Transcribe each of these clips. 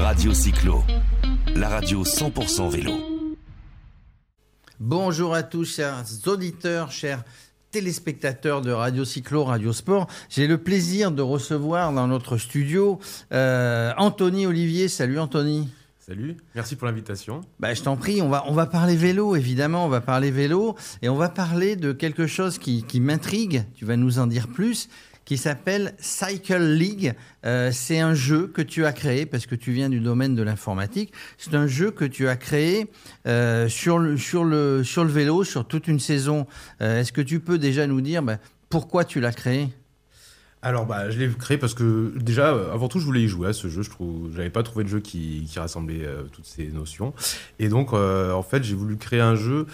Radio Cyclo, la radio 100% vélo. Bonjour à tous, chers auditeurs, chers téléspectateurs de Radio Cyclo, Radio Sport. J'ai le plaisir de recevoir dans notre studio euh, Anthony Olivier. Salut Anthony. Salut, merci pour l'invitation. Bah, je t'en prie, on va, on va parler vélo, évidemment, on va parler vélo, et on va parler de quelque chose qui, qui m'intrigue, tu vas nous en dire plus, qui s'appelle Cycle League. Euh, c'est un jeu que tu as créé, parce que tu viens du domaine de l'informatique, c'est un jeu que tu as créé euh, sur, le, sur, le, sur le vélo, sur toute une saison. Euh, Est-ce que tu peux déjà nous dire bah, pourquoi tu l'as créé? Alors, bah, je l'ai créé parce que déjà, avant tout, je voulais y jouer à ce jeu. Je trouve, pas trouvé de jeu qui, qui rassemblait toutes ces notions. Et donc, en fait, j'ai voulu créer un jeu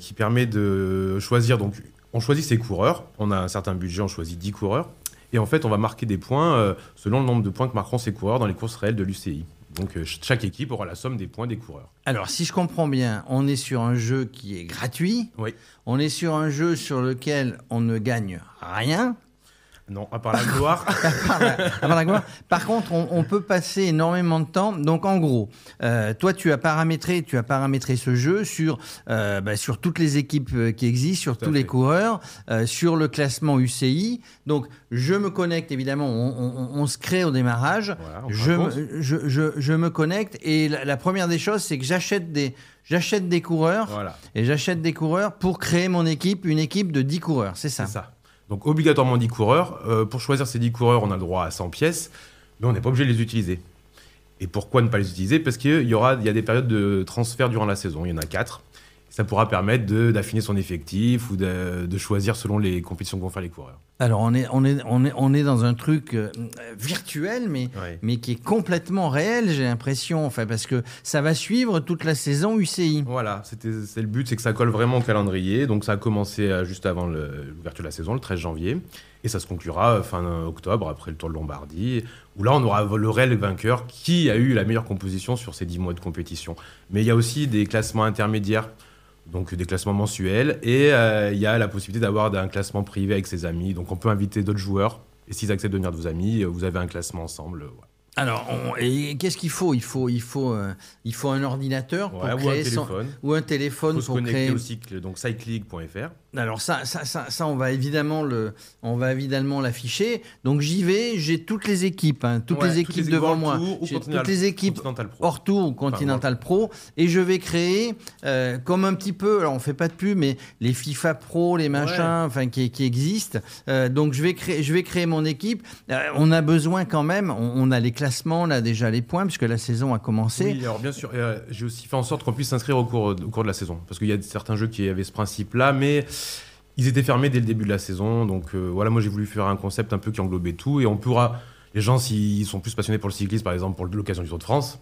qui permet de choisir. Donc, on choisit ses coureurs. On a un certain budget, on choisit 10 coureurs. Et en fait, on va marquer des points euh, selon le nombre de points que marqueront ces coureurs dans les courses réelles de l'UCI. Donc, euh, ch- chaque équipe aura la somme des points des coureurs. Alors, si je comprends bien, on est sur un jeu qui est gratuit, Oui. on est sur un jeu sur lequel on ne gagne rien, Non, à part la gloire. Par la- avant la gloire. Par contre, on, on peut passer énormément de temps. Donc, en gros, euh, toi, tu as paramétré, tu as paramétré ce jeu sur euh, bah, sur toutes les équipes euh, qui existent, sur Tout à tous les coureurs, euh, sur le classement UCI. Donc, je me connecte évidemment. On, on- on se crée au démarrage. Voilà, je, me, je, je- je me connecte et la, la première des choses, c'est que j'achète des j'achète des coureurs voilà. et j'achète des coureurs pour créer mon équipe, une équipe de 10 coureurs. C'est ça. C'est ça. Donc obligatoirement 10 coureurs. Euh, pour choisir ces 10 coureurs, on a le droit à 100 pièces, mais on n'est pas obligé de les utiliser. Et pourquoi ne pas les utiliser? Parce qu'il y, aura, y a des périodes de transfert durant la saison, il y en a 4. Ça pourra permettre d'affiner son effectif ou de, de choisir selon les compétitions que vont faire les coureurs. Alors on est, on est, on est, on est dans un truc euh, virtuel, mais, mais qui est complètement réel, j'ai l'impression, enfin, parce que ça va suivre toute la saison UCI. Voilà, c'est le but, c'est que ça colle vraiment au calendrier. Donc ça a commencé euh, juste avant l'ouverture de la saison, le 13 janvier, et ça se conclura euh, fin octobre, après le Tour de Lombardie, où là on aura le réel vainqueur qui a eu la meilleure composition sur ces 10 mois de compétition. Mais il y a aussi des classements intermédiaires, donc des classements mensuels, et euh, il y a la possibilité d'avoir un classement privé avec ses amis. Donc on peut inviter d'autres joueurs, et s'ils acceptent de venir de vos amis, euh, vous avez un classement ensemble. euh. Alors, on- et qu'est-ce qu'il faut? Il faut, il faut, euh, il faut un ordinateur pour Ouais, ou un créer son- téléphone. ou un téléphone faut se pour connecter créer. au cycle, donc cycleague.fr. Alors ça, ça, ça, ça, on va évidemment le, on va évidemment l'afficher. Donc j'y vais, j'ai toutes les équipes, hein, toutes Ouais, les équipes équipes devant moi, j'ai Continental- toutes les équipes hors tour ou Continental Pro. Et je vais créer euh, comme un petit peu alors on fait pas de pub mais les FIFA Pro les machins Ouais. enfin qui, qui existent. Euh, donc je vais créer je vais créer mon équipe. Euh, on a besoin quand même on, on a les classements on a déjà les points puisque la saison a commencé. Oui, alors bien sûr, j'ai aussi fait en sorte qu'on puisse s'inscrire au cours, au cours de la saison. Parce qu'il y a certains jeux qui avaient ce principe-là, mais ils étaient fermés dès le début de la saison. Donc euh, voilà, moi j'ai voulu faire un concept un peu qui englobait tout. Et on pourra, les gens, s'ils sont plus passionnés pour le cyclisme, par exemple pour l'occasion du Tour de France,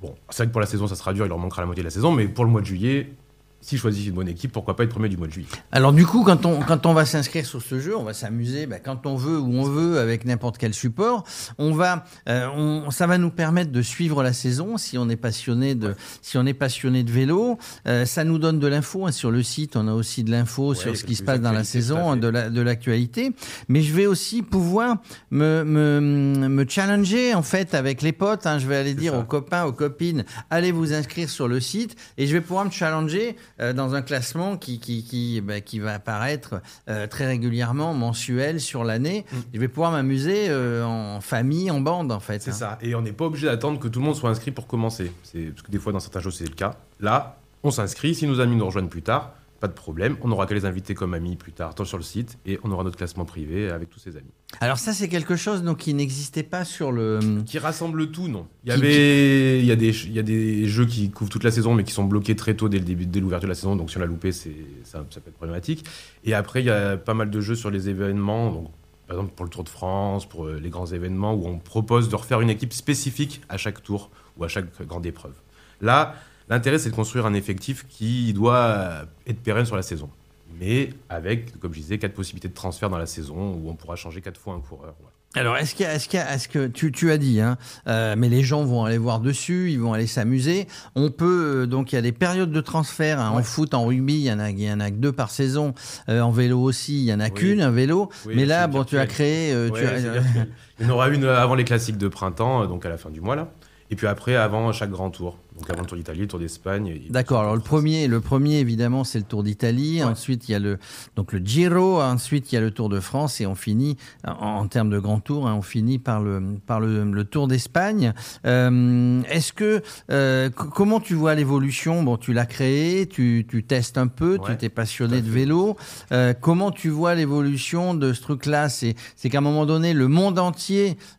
bon, c'est vrai que pour la saison ça sera dur, il leur manquera la moitié de la saison, mais pour le mois de juillet, s'ils choisissent une bonne équipe, pourquoi pas être premier du mois de juillet Alors du coup, quand on, quand on va s'inscrire sur ce jeu, on va s'amuser bah, quand on veut, où on veut, avec n'importe quel support. On va, euh, on, ça va nous permettre de suivre la saison si on est passionné de, si on est passionné de vélo. Euh, ça nous donne de l'info hein, sur le site. On a aussi de l'info sur ce qui se passe dans la saison, fait. de la, de l'actualité. Mais je vais aussi pouvoir me, me, me challenger en fait avec les potes. hein. Je vais aller C'est dire ça. aux copains, aux copines, allez vous inscrire sur le site et je vais pouvoir me challenger euh, dans un classement qui, qui, qui, bah, qui va apparaître euh, très régulièrement, mensuel sur l'année. Mm. Je vais pouvoir m'amuser euh, en famille, en bande en fait. C'est hein. ça. Et on n'est pas obligé d'attendre que tout le monde soit inscrit pour commencer. Parce que des fois dans certains jeux c'est le cas. Là, on s'inscrit. Si nos amis nous rejoignent plus tard, pas de problème. On n'aura qu'à les inviter comme amis plus tard, tant sur le site, et on aura notre classement privé avec tous ses amis. Alors ça c'est quelque chose donc, qui n'existait pas sur le... Qui rassemble tout, non Il y avait, il y a des, il y a des jeux qui couvrent toute la saison, mais qui sont bloqués très tôt dès le début, dès l'ouverture de la saison. Donc si on l'a loupé, c'est, ça, ça peut être problématique. Et après, il y a pas mal de jeux sur les événements. Donc par exemple pour le Tour de France, pour euh, les grands événements, où on propose de refaire une équipe spécifique à chaque tour ou à chaque grande épreuve. Là, l'intérêt, c'est de construire un effectif qui doit être pérenne sur la saison. Mais avec, comme je disais, quatre possibilités de transfert dans la saison, où on pourra changer quatre fois un coureur. Voilà. Alors, est-ce qu'il y y a- que tu, tu as dit, hein, euh, mais les gens vont aller voir dessus, ils vont aller s'amuser. On peut euh, donc il y a des périodes de transfert hein, en foot, en rugby, il y en a, il y en a que deux par saison. Euh, en vélo aussi, il y en a Oui. qu'une, un vélo. Oui, mais là, bon, tu as créé, tu as-. Il y en aura une avant les classiques de printemps, donc à la fin du mois là. Et puis après, avant chaque grand tour. Donc avant le Tour d'Italie, le Tour d'Espagne. D'accord. Alors le premier, le premier évidemment, c'est le Tour d'Italie. Ensuite, il y a le donc le Giro. Ensuite, il y a le Tour de France et on finit en, termes de grand tour, hein, on finit par le par le, Tour d'Espagne. Euh, est-ce que euh, comment tu vois l'évolution? Bon, tu l'as créé, tu, tu, testes un peu, tu t'es passionné de vélo. Euh, comment tu vois l'évolution de ce truc-là? C'est c'est qu'à un moment donné, le monde entier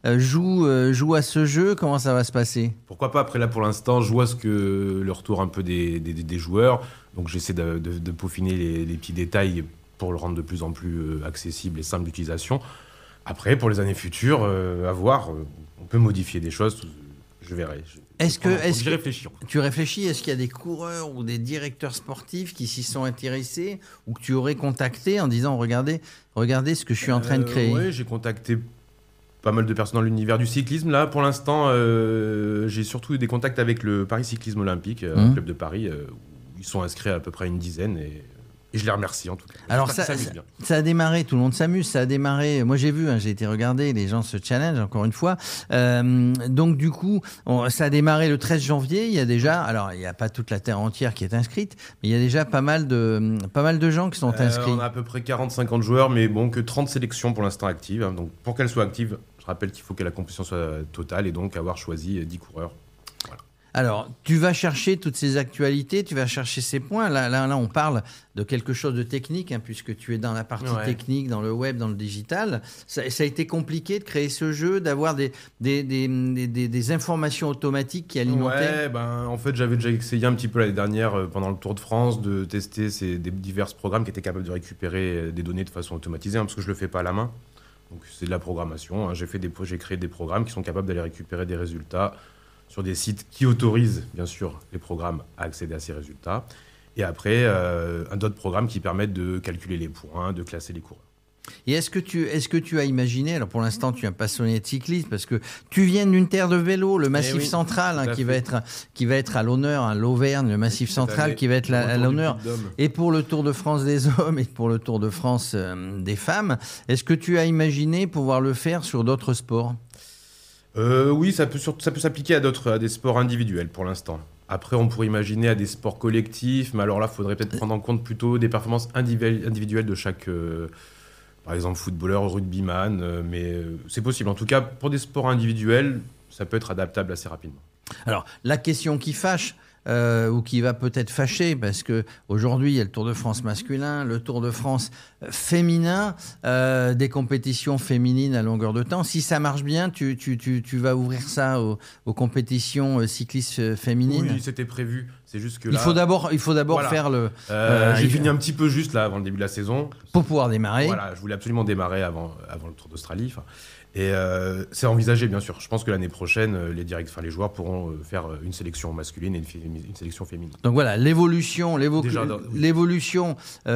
joue joue à ce jeu. Comment ça va se passer? Pourquoi pas? Après là pour l'instant, je vois ce que le retour un peu des, des, joueurs. Donc j'essaie de, de, peaufiner les, petits détails pour le rendre de plus en plus euh, accessible et simple d'utilisation. Après, pour les années futures, euh, à voir, euh, on peut modifier des choses. Je verrai. Est-ce que, est réfléchis. Tu réfléchis? Est-ce qu'il y a des coureurs ou des directeurs sportifs qui s'y sont intéressés ou que tu aurais contacté en disant regardez, regardez ce que je suis en train de créer? Oui, j'ai contacté pas mal de personnes dans l'univers du cyclisme. Là, pour l'instant, euh, j'ai surtout eu des contacts avec le Paris Cyclisme Olympique, un mmh. club de Paris, euh, où ils sont inscrits à peu près une dizaine. Et, je les remercie en tout cas. Alors ça, ça, a démarré, tout le monde s'amuse, ça a démarré. Moi j'ai vu, hein, j'ai été regardé, les gens se challenge encore une fois. Euh, donc du coup, ça a démarré le 13 janvier. Il y a déjà, alors il n'y a pas toute la terre entière qui est inscrite, mais il y a déjà pas mal de, pas mal de gens qui sont inscrits. on a à peu près 40-50 joueurs, mais bon que 30 sélections pour l'instant actives. Hein. donc pour qu'elles soient actives, je rappelle qu'il faut que la compétition soit totale et donc avoir choisi 10 coureurs. Alors, tu vas chercher toutes ces actualités, tu vas chercher ces points. Là, là, là on parle de quelque chose de technique, hein, puisque tu es dans la partie technique, dans le web, dans le digital. Ça, a été compliqué de créer ce jeu, d'avoir des des, des, des, informations automatiques qui alimentaient. Ouais, ben, en fait, j'avais déjà essayé un petit peu l'année dernière, euh, pendant le Tour de France, de tester ces, des divers programmes qui étaient capables de récupérer euh, des données de façon automatisée, hein, parce que je ne le fais pas à la main. Donc c'est de la programmation. Hein. J'ai fait des, créé des programmes qui sont capables d'aller récupérer des résultats sur des sites qui autorisent bien sûr les programmes à accéder à ces résultats. Et après, euh, un d'autres programmes qui permettent de calculer les points, de classer les coureurs. Et est-ce que tu est-ce que tu as imaginé alors pour l'instant tu es un passionné de cyclisme parce que tu viens d'une terre de vélo le Massif eh Central hein, qui va être qui va être à l'honneur hein, l'Auvergne le Massif Central qui va être à l'honneur. et pour le Tour de France des hommes et pour le Tour de France euh, des femmes est-ce que tu as imaginé pouvoir le faire sur d'autres sports? Euh, Oui ça peut ça peut s'appliquer à d'autres à des sports individuels pour l'instant. Après, on pourrait imaginer à des sports collectifs, mais alors là, il faudrait peut-être prendre en compte plutôt des performances individuelles de chaque, euh, par exemple footballeur, rugbyman, euh, mais euh, c'est possible. En tout cas, pour des sports individuels, ça peut être adaptable assez rapidement. Alors, la question qui fâche, euh, ou qui va peut-être fâcher parce que aujourd'hui il y a le Tour de France masculin, le Tour de France féminin, euh, des compétitions féminines à longueur de temps. Si ça marche bien, tu, tu, tu, tu vas ouvrir ça aux, compétitions euh, cyclistes féminines. Oui, c'était prévu. C'est juste que là, il faut d'abord, il faut d'abord faire le. J'ai fini un petit peu juste là avant le début de la saison. Pour pouvoir démarrer. Voilà, je voulais absolument démarrer avant, avant le Tour d'Australie. Et euh, c'est envisagé, bien sûr. Je pense que l'année prochaine, euh, les, direct, enfin, les joueurs pourront euh, faire une sélection masculine et une, sélection féminine. Donc voilà, l'évolution, l'évolution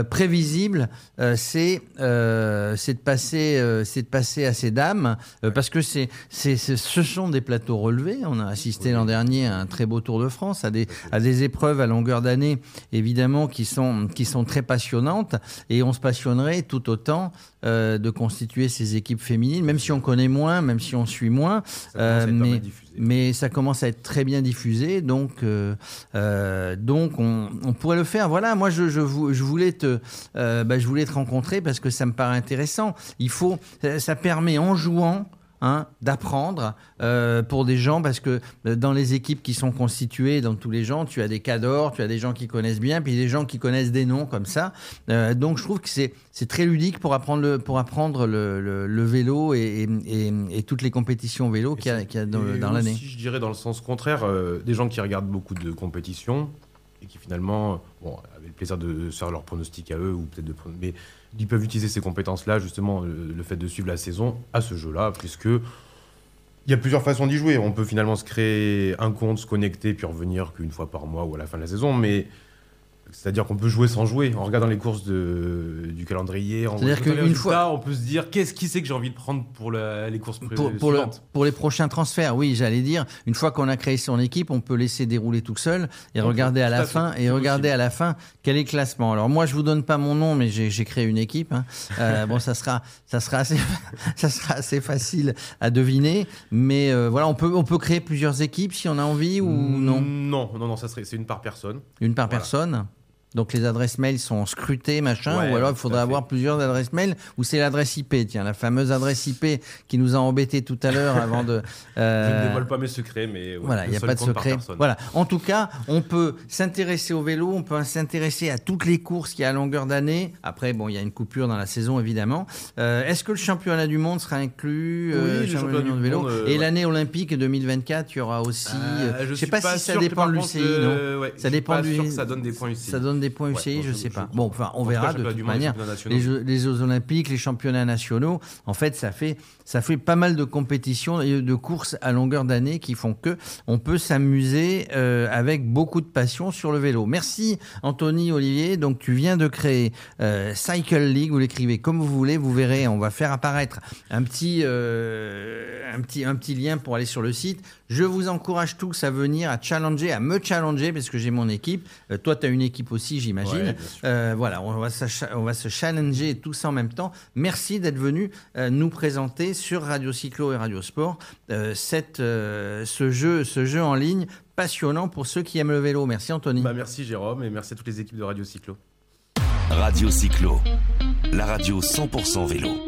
prévisible, c'est de passer, c'est de passer à ces dames, parce que c'est, ce sont des plateaux relevés. On a assisté l'an dernier à un très beau Tour de France, à des, à des épreuves à longueur d'année, évidemment, qui sont, qui sont très passionnantes, et on se passionnerait tout autant de constituer ces équipes féminines, même si on connaît moins, même si on suit moins. Euh, mais, mais ça commence à être très bien diffusé, donc, euh, euh, donc on, pourrait le faire. Voilà, moi je, je, je voulais te, bah, je voulais te rencontrer parce que ça me paraît intéressant. Il faut, ça permet en jouant Hein, d'apprendre euh, pour des gens, parce que euh, dans les équipes qui sont constituées, dans tous les gens, tu as des cadors, tu as des gens qui connaissent bien, puis des gens qui connaissent des noms comme ça. Euh, donc je trouve que c'est, c'est très ludique pour apprendre le, pour apprendre le, le, vélo et, et, et, toutes les compétitions vélo qu'il y a, qu'il y a dans, dans l'année. Je dirais dans le sens contraire, des gens qui regardent beaucoup de compétitions et qui finalement bon, avaient le plaisir de faire leur pronostic à eux, ou peut-être de... Mais ils peuvent utiliser ces compétences-là, justement, le, fait de suivre la saison à ce jeu-là, puisque il y a plusieurs façons d'y jouer. On peut finalement se créer un compte, se connecter, puis revenir qu'une fois par mois ou à la fin de la saison, mais C'est-à-dire qu'on peut jouer sans jouer. En regardant les courses de, du calendrier, en C'est-à-dire qu'une fois- on peut se dire qu'est-ce qui c'est que j'ai envie de prendre pour la- les courses pour, pour, le- pour les prochains transferts, oui, j'allais dire, une fois qu'on a créé son équipe, on peut laisser dérouler tout seul et regarder à la à fin et regarder à la fin quel est le classement. Alors moi, je vous donne pas mon nom, mais j'ai j'ai créé une équipe. hein. Euh, bon, ça sera, ça sera assez, ça sera assez facile à deviner, mais euh, voilà, on peut, on peut créer plusieurs équipes si on a envie ou non, Non, non, non, ça serait, c'est une par personne. une par Voilà. personne. Donc les adresses mail sont scrutées, machin, Ouais, ou alors il faudrait avoir plusieurs adresses mail, ou c'est l'adresse IP, tiens, la fameuse adresse IP qui nous a embêtés tout à l'heure avant de... Je euh, ne dévoile pas mes secrets, mais ouais, voilà, il n'y a pas de secret. Voilà. En tout cas, on peut s'intéresser au vélo, on peut s'intéresser à toutes les courses qu'il y a à longueur d'année. Après, bon, il y a une coupure dans la saison, évidemment. Euh, Est-ce que le championnat du monde sera inclus euh, Oui, le championnat du de vélo? monde, euh, Et ouais. l'année olympique 2024, il y aura aussi. Euh, euh, je sais suis pas, si ça dépend de l'UCI, non? Ça suis dépend du. sûr que ça donne des points UCI. Ça donne des points UCI, je je- sais pas. Bon, enfin, on cas, verra de toute manière. les Jeux Olympiques, les championnats nationaux, en fait, ça fait, ça fait pas mal de compétitions et de courses à longueur d'année qui font que on peut s'amuser euh, avec beaucoup de passion sur le vélo. Merci Anthony Olivier. Donc tu viens de créer euh, Cycle League. Vous l'écrivez comme vous voulez. Vous verrez. On va faire apparaître un petit, euh, un petit, un petit lien pour aller sur le site. Je vous encourage tous à venir, à challenger, à me challenger parce que j'ai mon équipe. Toi, tu as une équipe aussi, j'imagine. Ouais, voilà, on va, se, on va se challenger tous en même temps. Merci d'être venu nous présenter sur Radio Cyclo et Radio Sport euh, cette, euh, ce, jeu, ce jeu en ligne passionnant pour ceux qui aiment le vélo. Merci Anthony. Bah, merci Jérôme et merci à toutes les équipes de Radio Cyclo. Radio Cyclo, la radio 100% vélo.